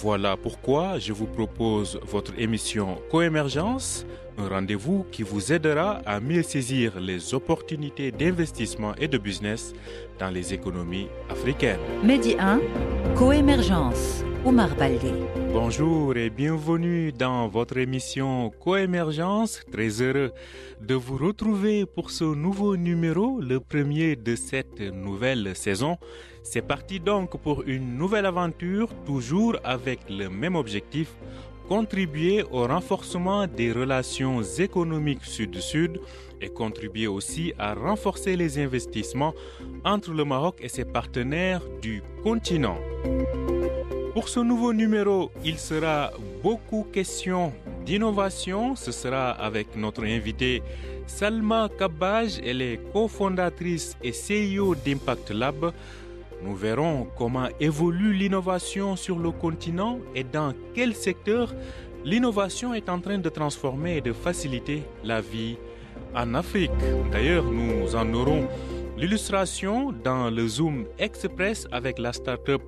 Voilà pourquoi je vous propose votre émission Coémergence, un rendez-vous qui vous aidera à mieux saisir les opportunités d'investissement et de business dans les économies africaines. Medi 1, Coémergence, Omar Baldé. Bonjour et bienvenue dans votre émission Coémergence. Très heureux de vous retrouver pour ce nouveau numéro, le premier de cette nouvelle saison. C'est parti donc pour une nouvelle aventure, toujours avec le même objectif, contribuer au renforcement des relations économiques sud-sud et contribuer aussi à renforcer les investissements entre le Maroc et ses partenaires du continent. Pour ce nouveau numéro, il sera beaucoup question d'innovation. Ce sera avec notre invitée Salma Kabbaj. Elle est cofondatrice et CEO d'Impact Lab. Nous verrons comment évolue l'innovation sur le continent et dans quel secteur l'innovation est en train de transformer et de faciliter la vie en Afrique. D'ailleurs, nous en aurons l'illustration dans le Zoom Express avec la start-up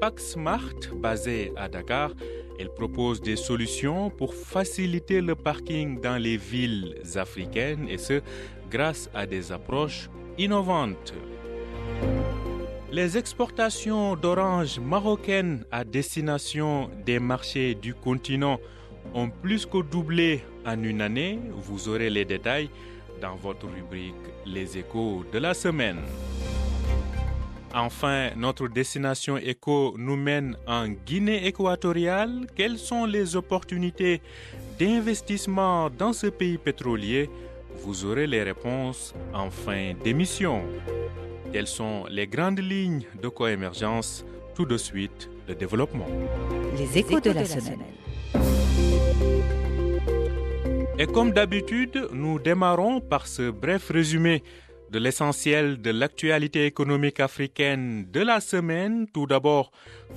PackSmart basée à Dakar. Elle propose des solutions pour faciliter le parking dans les villes africaines et ce, grâce à des approches innovantes. Les exportations d'oranges marocaines à destination des marchés du continent ont plus que doublé en une année. Vous aurez les détails dans votre rubrique Les échos de la semaine. Enfin, notre destination éco nous mène en Guinée équatoriale. Quelles sont les opportunités d'investissement dans ce pays pétrolier? Vous aurez les réponses en fin d'émission. Quelles sont les grandes lignes de coémergence? Tout de suite, le développement. Les échos de la semaine. Et comme d'habitude, nous démarrons par ce bref résumé de l'essentiel de l'actualité économique africaine de la semaine. Tout d'abord,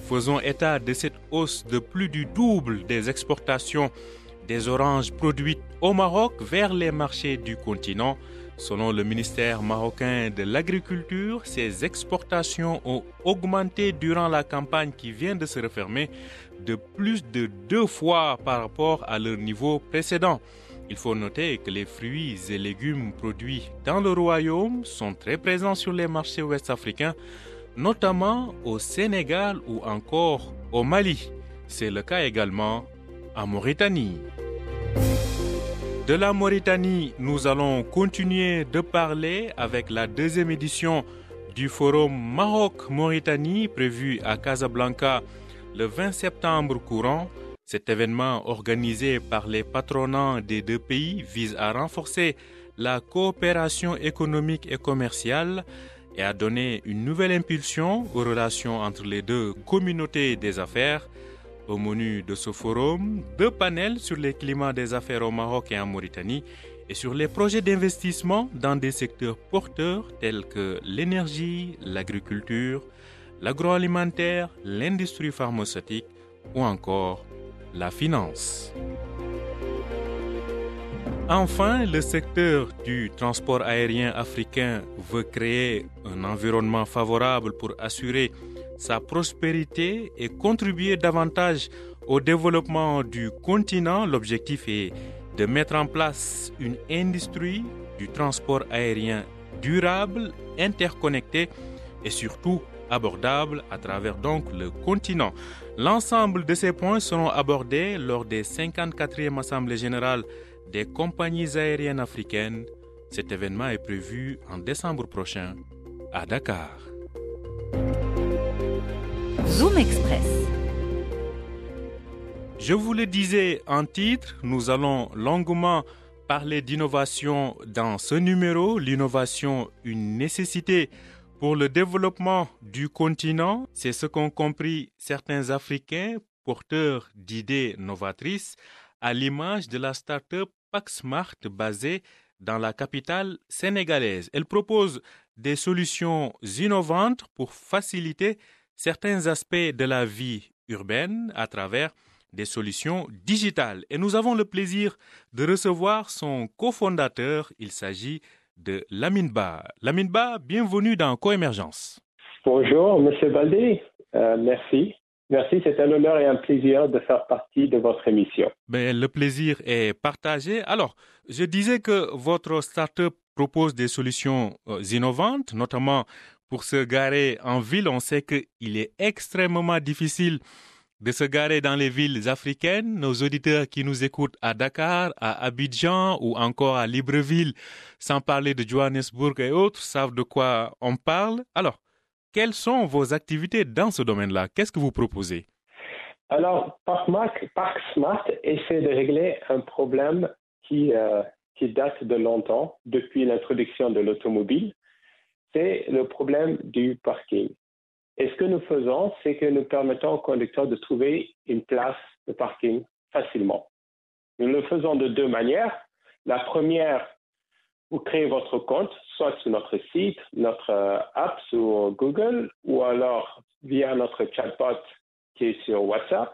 faisons état de cette hausse de plus du double des exportations des oranges produites au Maroc vers les marchés du continent. Selon le ministère marocain de l'Agriculture, ces exportations ont augmenté durant la campagne qui vient de se refermer de plus de deux fois par rapport à leur niveau précédent. Il faut noter que les fruits et légumes produits dans le royaume sont très présents sur les marchés ouest-africains, notamment au Sénégal ou encore au Mali. C'est le cas également en Mauritanie. De la Mauritanie, nous allons continuer de parler avec la deuxième édition du forum Maroc-Mauritanie prévu à Casablanca le 20 septembre courant. Cet événement organisé par les patronats des deux pays vise à renforcer la coopération économique et commerciale et à donner une nouvelle impulsion aux relations entre les deux communautés des affaires. Au menu de ce forum, deux panels sur les climats des affaires au Maroc et en Mauritanie et sur les projets d'investissement dans des secteurs porteurs tels que l'énergie, l'agriculture, l'agroalimentaire, l'industrie pharmaceutique ou encore la finance. Enfin, le secteur du transport aérien africain veut créer un environnement favorable pour assurer sa prospérité et contribuer davantage au développement du continent. L'objectif est de mettre en place une industrie du transport aérien durable, interconnectée et surtout abordable à travers le continent. L'ensemble de ces points seront abordés lors des 54e Assemblées générales des compagnies aériennes africaines. Cet événement est prévu en décembre prochain à Dakar. Zoom Express. Je vous le disais en titre, nous allons longuement parler d'innovation dans ce numéro. L'innovation, une nécessité pour le développement du continent, c'est ce qu'ont compris certains Africains porteurs d'idées novatrices, à l'image de la start-up basée dans la capitale sénégalaise. Elle propose des solutions innovantes pour faciliter certains aspects de la vie urbaine à travers des solutions digitales. Et nous avons le plaisir de recevoir son cofondateur. Il s'agit de Lamine Ba. Lamine Ba, bienvenue dans Coémergence. Bonjour, Monsieur Baldé. Euh, merci. Merci, c'est un honneur et un plaisir de faire partie de votre émission. Ben, le plaisir est partagé. Alors, je disais que votre startup propose des solutions euh, innovantes, notamment pour se garer en ville. On sait qu'il est extrêmement difficile de se garer dans les villes africaines. Nos auditeurs qui nous écoutent à Dakar, à Abidjan ou encore à Libreville, sans parler de Johannesburg et autres, savent de quoi on parle. Alors, quelles sont vos activités dans ce domaine-là? Qu'est-ce que vous proposez? Alors, Park Smart essaie de régler un problème euh, qui date de longtemps, depuis l'introduction de l'automobile. C'est le problème du parking. Et ce que nous faisons, c'est que nous permettons aux conducteurs de trouver une place de parking facilement. Nous le faisons de deux manières. La première, vous créez votre compte, soit sur notre site, notre euh, app sur Google, ou alors via notre chatbot qui est sur WhatsApp.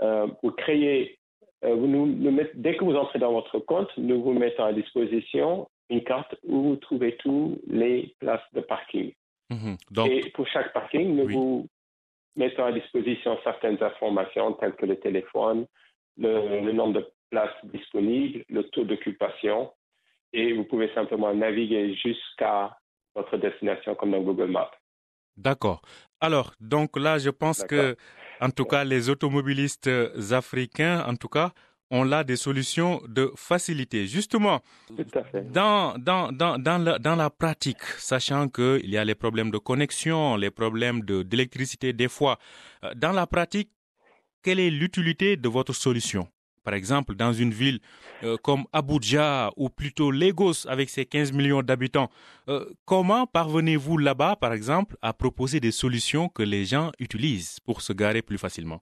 Euh, vous créez, euh, dès que vous entrez dans votre compte, nous vous mettons à disposition une carte où vous trouvez toutes les places de parking. Mhm. Et pour chaque parking, nous vous mettons à disposition certaines informations telles que le téléphone, le nombre de places disponibles, le taux d'occupation, et vous pouvez simplement naviguer jusqu'à votre destination comme dans Google Maps. D'accord. Alors, donc là, je pense que, en tout cas, les automobilistes africains, en tout cas, ont là des solutions de facilité. Justement, Dans, dans, dans, dans, la, dans la pratique, sachant qu'il y a les problèmes de connexion, les problèmes d'électricité des fois, euh, dans la pratique, quelle est l'utilité de votre solution? Par exemple, dans une ville euh, comme Abuja ou plutôt Lagos avec ses 15 millions d'habitants, euh, comment parvenez-vous là-bas, par exemple, à proposer des solutions que les gens utilisent pour se garer plus facilement?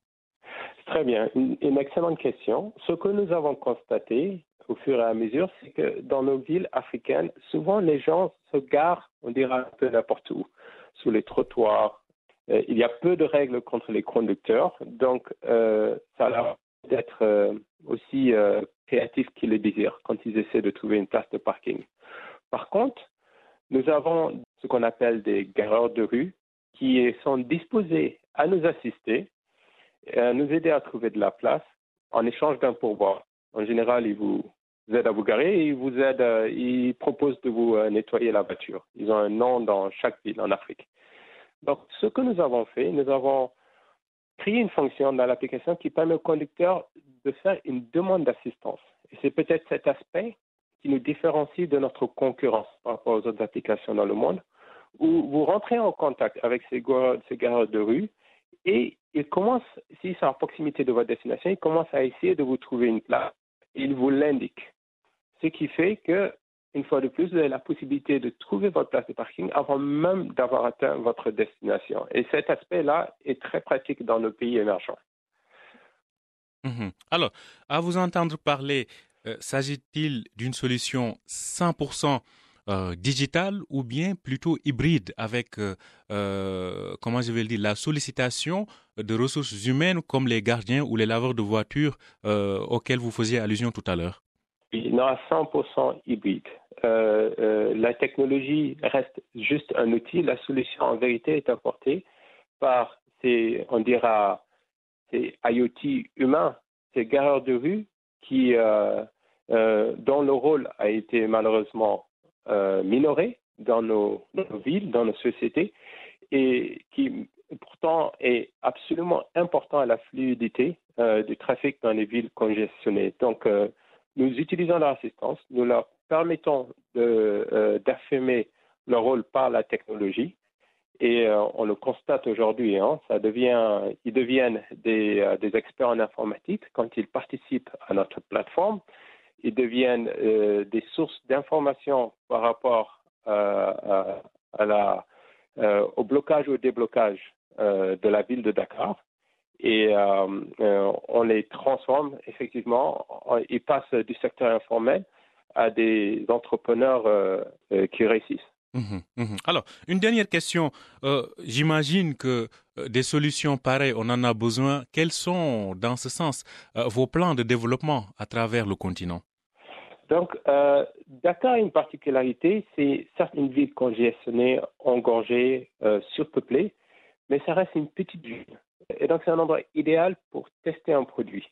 Très bien, une, excellente question. Ce que nous avons constaté au fur et à mesure, c'est que dans nos villes africaines, souvent les gens se garent, on dirait un peu n'importe où, sous les trottoirs. Euh, il y a peu de règles contre les conducteurs, donc ça leur d'être euh, aussi euh, créatifs qu'ils le désirent quand ils essaient de trouver une place de parking. Par contre, nous avons ce qu'on appelle des gareurs de rue qui sont disposés à nous assister, à nous aider à trouver de la place en échange d'un pourboire. En général, ils vous aident à vous garer et ils vous aident, euh, ils proposent de vous nettoyer la voiture. Ils ont un nom dans chaque ville en Afrique. Donc, ce que nous avons fait, nous avons créer une fonction dans l'application qui permet au conducteur de faire une demande d'assistance. Et c'est peut-être cet aspect qui nous différencie de notre concurrence par rapport aux autres applications dans le monde, où vous rentrez en contact avec ces, ces gardes de rue et ils commencent, s'ils sont à proximité de votre destination, ils commencent à essayer de vous trouver une place. Ils vous l'indiquent. Ce qui fait que une fois de plus, vous avez la possibilité de trouver votre place de parking avant même d'avoir atteint votre destination. Et cet aspect-là est très pratique dans nos pays émergents. Mhm. Alors, à vous entendre parler, euh, s'agit-il d'une solution 100% euh, digitale ou bien plutôt hybride avec, euh, comment je vais le dire, la sollicitation de ressources humaines comme les gardiens ou les laveurs de voitures auxquels vous faisiez allusion tout à l'heure? Non, à 100% hybride. Euh, euh, la technologie reste juste un outil. La solution, en vérité, est apportée par ces, on dira, ces IoT humains, ces gareurs de rue qui, euh, dont le rôle a été malheureusement minoré dans nos, villes, dans nos sociétés, et qui pourtant est absolument important à la fluidité du trafic dans les villes congestionnées. Donc, nous utilisons leur assistance, nous leur permettons euh, d'affirmer leur rôle par la technologie. Et euh, on le constate aujourd'hui, hein, devient, ils deviennent euh, des, experts en informatique quand ils participent à notre plateforme. Ils deviennent des sources d'informations par rapport à la, au blocage ou au déblocage de la ville de Dakar et euh, euh, on les transforme effectivement. Ils passent du secteur informel à des entrepreneurs qui réussissent. Mmh mmh Alors, une dernière question. J'imagine que des solutions pareilles, on en a besoin. Quels sont, dans ce sens, vos plans de développement à travers le continent? Donc, euh, Dakar a une particularité, c'est certes une ville congestionnée, engorgée, euh, surpeuplée, mais ça reste une petite ville. Et donc, c'est un endroit idéal pour tester un produit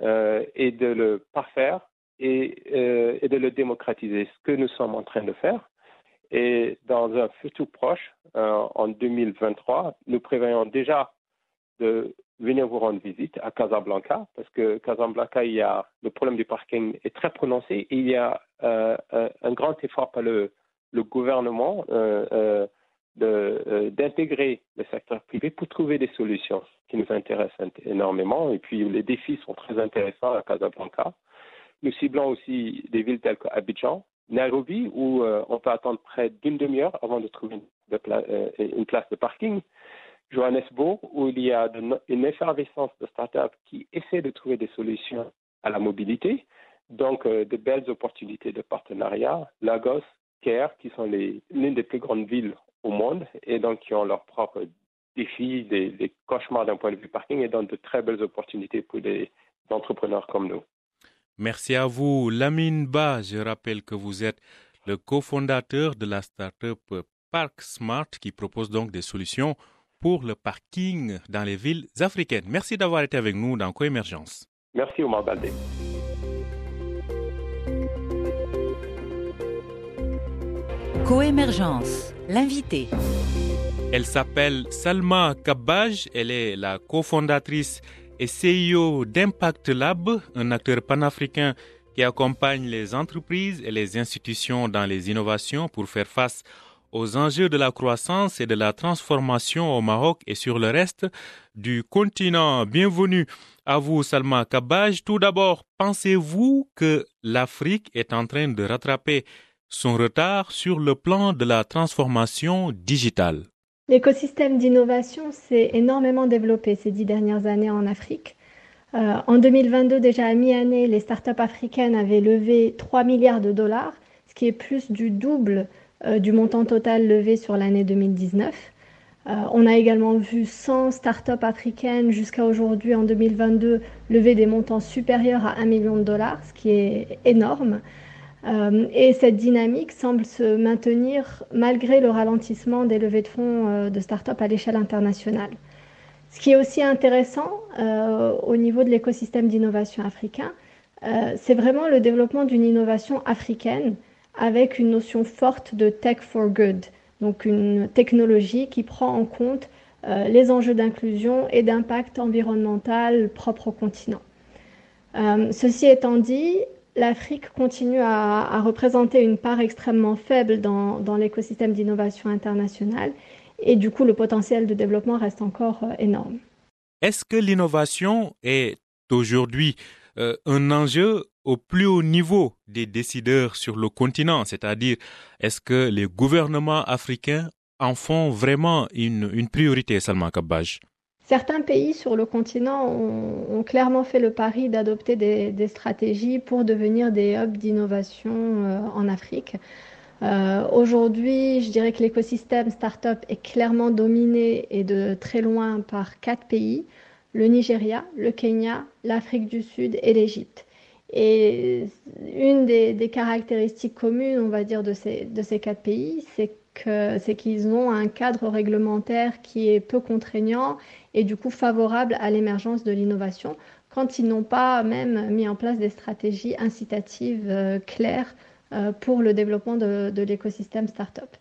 euh, et de le parfaire et, euh, et, de le démocratiser, ce que nous sommes en train de faire. Et dans un futur proche, en 2023, nous prévoyons déjà de venir vous rendre visite à Casablanca, parce que Casablanca, il y a le problème du parking est très prononcé et il y a euh, un grand effort par le, gouvernement euh, euh, d'intégrer le secteur privé pour trouver des solutions qui nous intéressent énormément. Et puis les défis sont très intéressants à Casablanca. Nous ciblons aussi des villes telles qu'Abidjan, Nairobi, où on peut attendre près d'une demi-heure avant de trouver une place de parking. Johannesburg, où il y a une effervescence de start-up qui essaient de trouver des solutions à la mobilité. Donc, euh, de belles opportunités de partenariat. Lagos, Caire, qui sont l'une des plus grandes villes au monde et donc qui ont leurs propres défis, des, des cauchemars d'un point de vue parking et donc de très belles opportunités pour des entrepreneurs comme nous. Merci à vous, Lamine Ba. Je rappelle que vous êtes le cofondateur de la start-up Park Smart qui propose donc des solutions pour le parking dans les villes africaines. Merci d'avoir été avec nous dans Coémergence. Merci Omar Baldé. Coémergence, l'invité. Elle s'appelle Salma Kabbaj, elle est la cofondatrice et CEO d'Impact Lab, un acteur panafricain qui accompagne les entreprises et les institutions dans les innovations pour faire face aux enjeux de la croissance et de la transformation au Maroc et sur le reste du continent. Bienvenue à vous, Salma Kabaj. Tout d'abord, pensez-vous que l'Afrique est en train de rattraper son retard sur le plan de la transformation digitale? L'écosystème d'innovation s'est énormément développé ces dix dernières années en Afrique. Euh, en 2022, déjà à mi-année, les startups africaines avaient levé 3 milliards de dollars, ce qui est plus du double du montant total levé sur l'année 2019. Euh, on a également vu 100 startups africaines jusqu'à aujourd'hui en 2022 lever des montants supérieurs à 1 million de dollars, ce qui est énorme. Euh, et cette dynamique semble se maintenir malgré le ralentissement des levées de fonds de startups à l'échelle internationale. Ce qui est aussi intéressant au niveau de l'écosystème d'innovation africain, c'est vraiment le développement d'une innovation africaine avec une notion forte de tech for good, donc une technologie qui prend en compte euh, les enjeux d'inclusion et d'impact environnemental propre au continent. Euh, ceci étant dit, l'Afrique continue à, représenter une part extrêmement faible dans, l'écosystème d'innovation internationale et du coup le potentiel de développement reste encore euh, énorme. Est-ce que l'innovation est aujourd'hui un enjeu au plus haut niveau des décideurs sur le continent, c'est-à-dire est-ce que les gouvernements africains en font vraiment une, priorité, Salman Kabbaj? Certains pays sur le continent ont, clairement fait le pari d'adopter des, stratégies pour devenir des hubs d'innovation euh, en Afrique. Euh, aujourd'hui, je dirais que l'écosystème startup est clairement dominé et de très loin par quatre pays le Nigeria, le Kenya, l'Afrique du Sud et l'Égypte. Et une des, caractéristiques communes, on va dire, de ces, quatre pays, c'est qu'ils ont un cadre réglementaire qui est peu contraignant et du coup favorable à l'émergence de l'innovation quand ils n'ont pas même mis en place des stratégies incitatives euh, claires euh, pour le développement de, l'écosystème startup.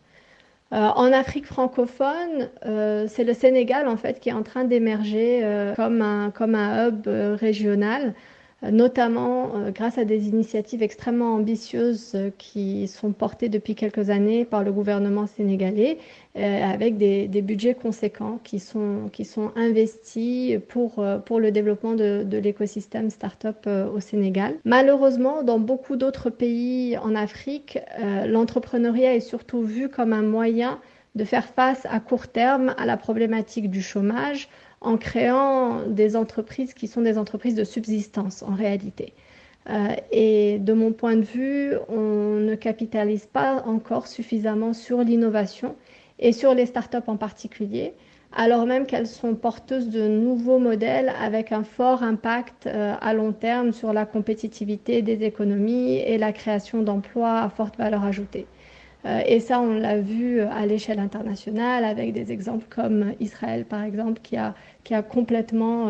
Euh, en Afrique francophone, c'est le Sénégal en fait qui est en train d'émerger comme un hub régional notamment euh, grâce à des initiatives extrêmement ambitieuses euh, qui sont portées depuis quelques années par le gouvernement sénégalais, euh, avec des, budgets conséquents qui sont, qui sont investis pour, pour le développement de, de l'écosystème start-up au Sénégal. Malheureusement, dans beaucoup d'autres pays en Afrique, l'entrepreneuriat est surtout vu comme un moyen de faire face à court terme à la problématique du chômage, en créant des entreprises qui sont des entreprises de subsistance en réalité. et de mon point de vue, on ne capitalise pas encore suffisamment sur l'innovation et sur les startups en particulier alors même qu'elles sont porteuses de nouveaux modèles avec un fort impact euh, à long terme sur la compétitivité des économies et la création d'emplois à forte valeur ajoutée. Euh, et ça, on l'a vu à l'échelle internationale avec des exemples comme Israël, par exemple, qui a, qui a complètement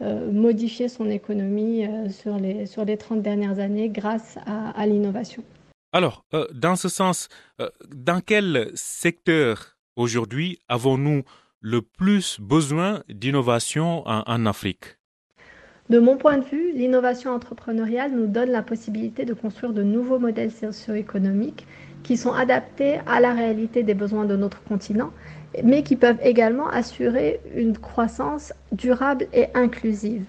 euh, modifié son économie sur, les, sur les 30 dernières années grâce à, à l'innovation. Alors, dans ce sens, dans quel secteur aujourd'hui avons-nous le plus besoin d'innovation en, Afrique? De mon point de vue, l'innovation entrepreneuriale nous donne la possibilité de construire de nouveaux modèles socio-économiques qui sont adaptés à la réalité des besoins de notre continent, mais qui peuvent également assurer une croissance durable et inclusive.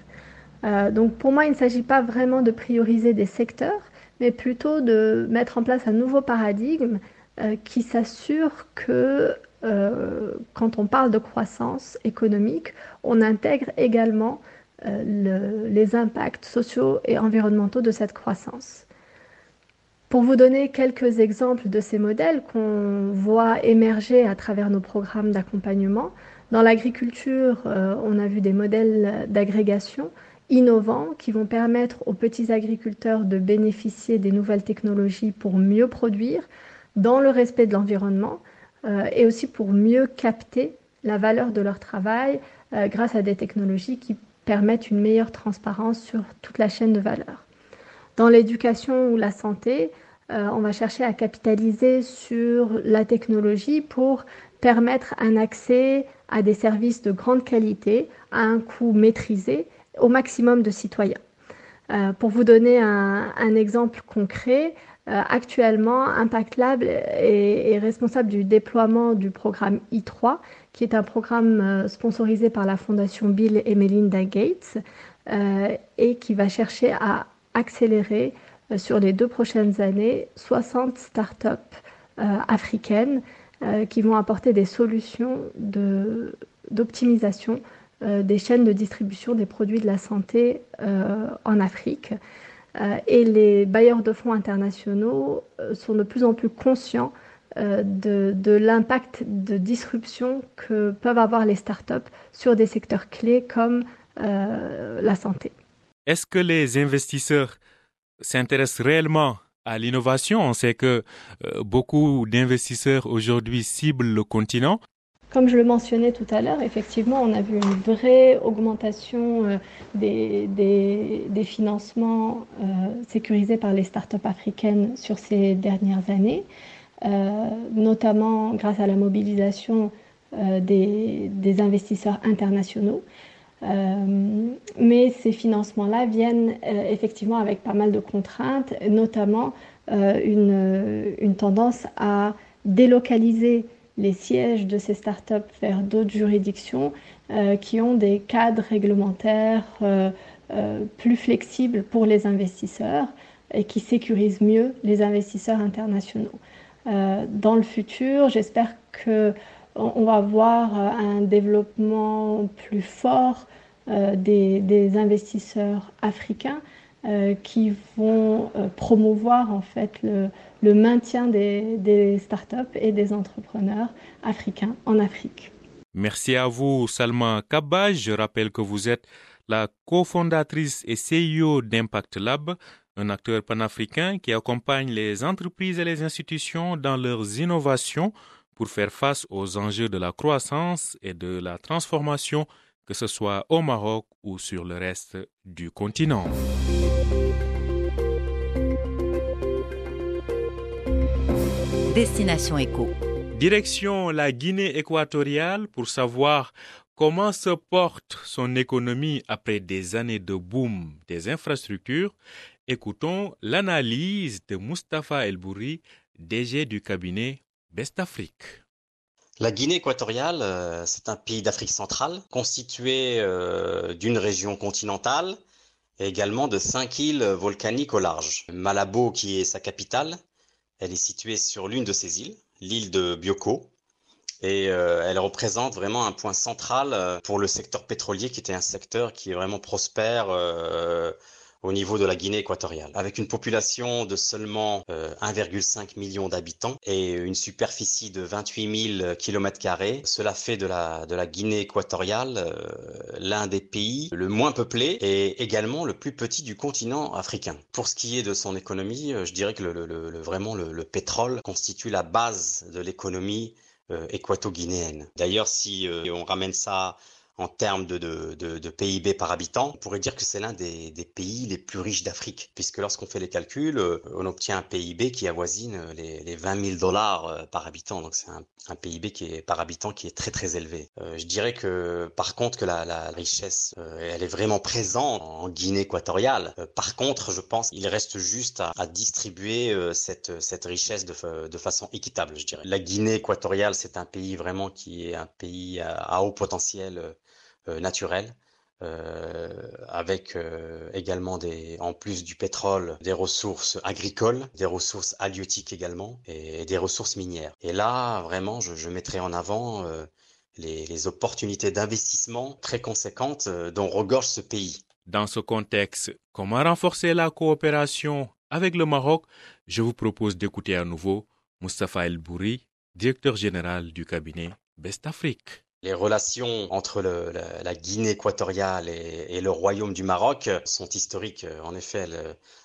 Euh, donc pour moi, il ne s'agit pas vraiment de prioriser des secteurs, mais plutôt de mettre en place un nouveau paradigme euh, qui s'assure que euh, quand on parle de croissance économique, on intègre également euh, les impacts sociaux et environnementaux de cette croissance. Pour vous donner quelques exemples de ces modèles qu'on voit émerger à travers nos programmes d'accompagnement, dans l'agriculture, euh, on a vu des modèles d'agrégation innovants qui vont permettre aux petits agriculteurs de bénéficier des nouvelles technologies pour mieux produire dans le respect de l'environnement, euh, et aussi pour mieux capter la valeur de leur travail euh, grâce à des technologies qui permettent une meilleure transparence sur toute la chaîne de valeur. Dans l'éducation ou la santé, euh, on va chercher à capitaliser sur la technologie pour permettre un accès à des services de grande qualité à un coût maîtrisé au maximum de citoyens. pour vous donner un exemple concret, euh, actuellement, Impact Lab est, responsable du déploiement du programme I3, qui est un programme euh, sponsorisé par la Fondation Bill et Melinda Gates euh, et qui va chercher à accélérer sur les deux prochaines années 60 startups africaines qui vont apporter des solutions d'optimisation des chaînes de distribution des produits de la santé en Afrique. Euh, et les bailleurs de fonds internationaux euh, sont de plus en plus conscients euh, de, l'impact de disruption que peuvent avoir les startups sur des secteurs clés comme la santé. Est-ce que les investisseurs s'intéressent réellement à l'innovation? On sait que beaucoup d'investisseurs aujourd'hui ciblent le continent. Comme je le mentionnais tout à l'heure, effectivement, on a vu une vraie augmentation euh, des, des, financements euh, sécurisés par les startups africaines sur ces dernières années, euh, notamment grâce à la mobilisation des, des, investisseurs internationaux. Mais ces financements-là viennent effectivement avec pas mal de contraintes, notamment une, une tendance à délocaliser les sièges de ces startups vers d'autres juridictions euh, qui ont des cadres réglementaires euh, euh, plus flexibles pour les investisseurs et qui sécurisent mieux les investisseurs internationaux. dans le futur, j'espère que on va voir un développement plus fort des, des, investisseurs africains euh, qui vont euh, promouvoir en fait le, maintien des, des startups et des entrepreneurs africains en Afrique. Merci à vous, Salma Kabba. Je rappelle que vous êtes la cofondatrice et CEO d'Impact Lab, un acteur panafricain qui accompagne les entreprises et les institutions dans leurs innovations pour faire face aux enjeux de la croissance et de la transformation, que ce soit au Maroc ou sur le reste du continent. Destination Éco. Direction la Guinée équatoriale pour savoir comment se porte son économie après des années de boom des infrastructures. Écoutons l'analyse de Mustapha El Bouri, DG du cabinet Best Afrique. La Guinée équatoriale, euh, c'est un pays d'Afrique centrale constitué euh, d'une région continentale et également de cinq îles volcaniques au large. Malabo, qui est sa capitale, elle est située sur l'une de ces îles, l'île de Bioko, et euh, elle représente vraiment un point central pour le secteur pétrolier, qui était un secteur qui est vraiment prospère au niveau de la Guinée équatoriale, avec une population de seulement 1,5 euh, million d'habitants et une superficie de 28 000 km. Cela fait de la, de la Guinée équatoriale euh, l'un des pays le moins peuplé et également le plus petit du continent africain. Pour ce qui est de son économie, euh, je dirais que vraiment le, pétrole constitue la base de l'économie équato-guinéenne. D'ailleurs, si on ramène ça en termes de, de, de, PIB par habitant, on pourrait dire que c'est l'un des, des, pays les plus riches d'Afrique, puisque lorsqu'on fait les calculs, euh, on obtient un PIB qui avoisine les, les 20 000 dollars euh, par habitant. Donc c'est un, un, PIB qui est par habitant qui est très très élevé. Euh, je dirais que par contre que la, la richesse, euh, elle est vraiment présente en Guinée équatoriale. par contre, je pense qu'il reste juste à, à distribuer cette, cette richesse de, de façon équitable, je dirais. La Guinée équatoriale, c'est un pays vraiment qui est un pays à haut potentiel euh, naturel, euh, avec euh, également en plus du pétrole, des ressources agricoles, des ressources halieutiques également et, des ressources minières. Et là, vraiment, je, mettrai en avant les, les, opportunités d'investissement très conséquentes dont regorge ce pays. Dans ce contexte, comment renforcer la coopération avec le Maroc? Je vous propose d'écouter à nouveau Mustafa El Bouri, directeur général du cabinet Best Afrique. Les relations entre le, la, Guinée équatoriale et, le Royaume du Maroc sont historiques. En effet,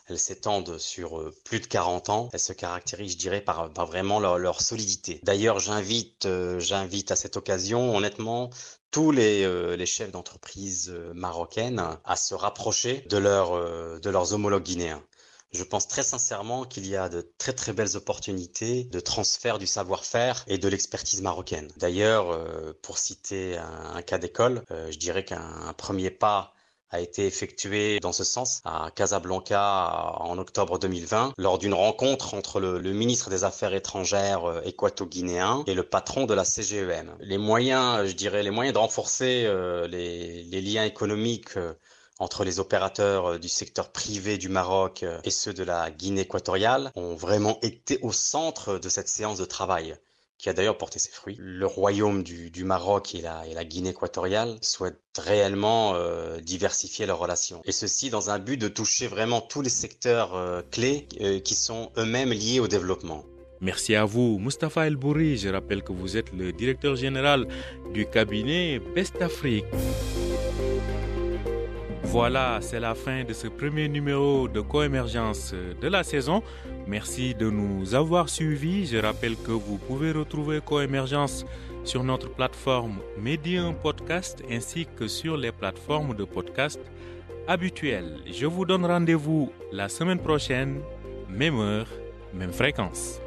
elles, s'étendent sur euh, plus de 40 ans. Elles se caractérisent, je dirais, par, vraiment leur, solidité. D'ailleurs, j'invite, euh, j'invite à cette occasion, honnêtement, tous les, euh, les chefs d'entreprise marocaines à se rapprocher de, leur, de leurs homologues guinéens. Je pense très sincèrement qu'il y a de très très belles opportunités de transfert du savoir-faire et de l'expertise marocaine. D'ailleurs, euh, pour citer un, cas d'école, euh, je dirais qu'un premier pas a été effectué dans ce sens à Casablanca en octobre 2020 lors d'une rencontre entre le, ministre des Affaires étrangères euh, équato-guinéen et le patron de la CGEM. Les moyens, je dirais, les moyens de renforcer les, les, liens économiques entre les opérateurs euh, du secteur privé du Maroc euh, et ceux de la Guinée équatoriale ont vraiment été au centre de cette séance de travail qui a d'ailleurs porté ses fruits. Le royaume du, Maroc et la, Guinée équatoriale souhaitent réellement euh, diversifier leurs relations. Et ceci dans un but de toucher vraiment tous les secteurs clés qui sont eux-mêmes liés au développement. Merci à vous, Mustapha El Bouri. Je rappelle que vous êtes le directeur général du cabinet Best Afrique. Voilà, c'est la fin de ce premier numéro de Coémergence de la saison. Merci de nous avoir suivis. Je rappelle que vous pouvez retrouver Coémergence sur notre plateforme Medium Podcast ainsi que sur les plateformes de podcast habituelles. Je vous donne rendez-vous la semaine prochaine, même heure, même fréquence.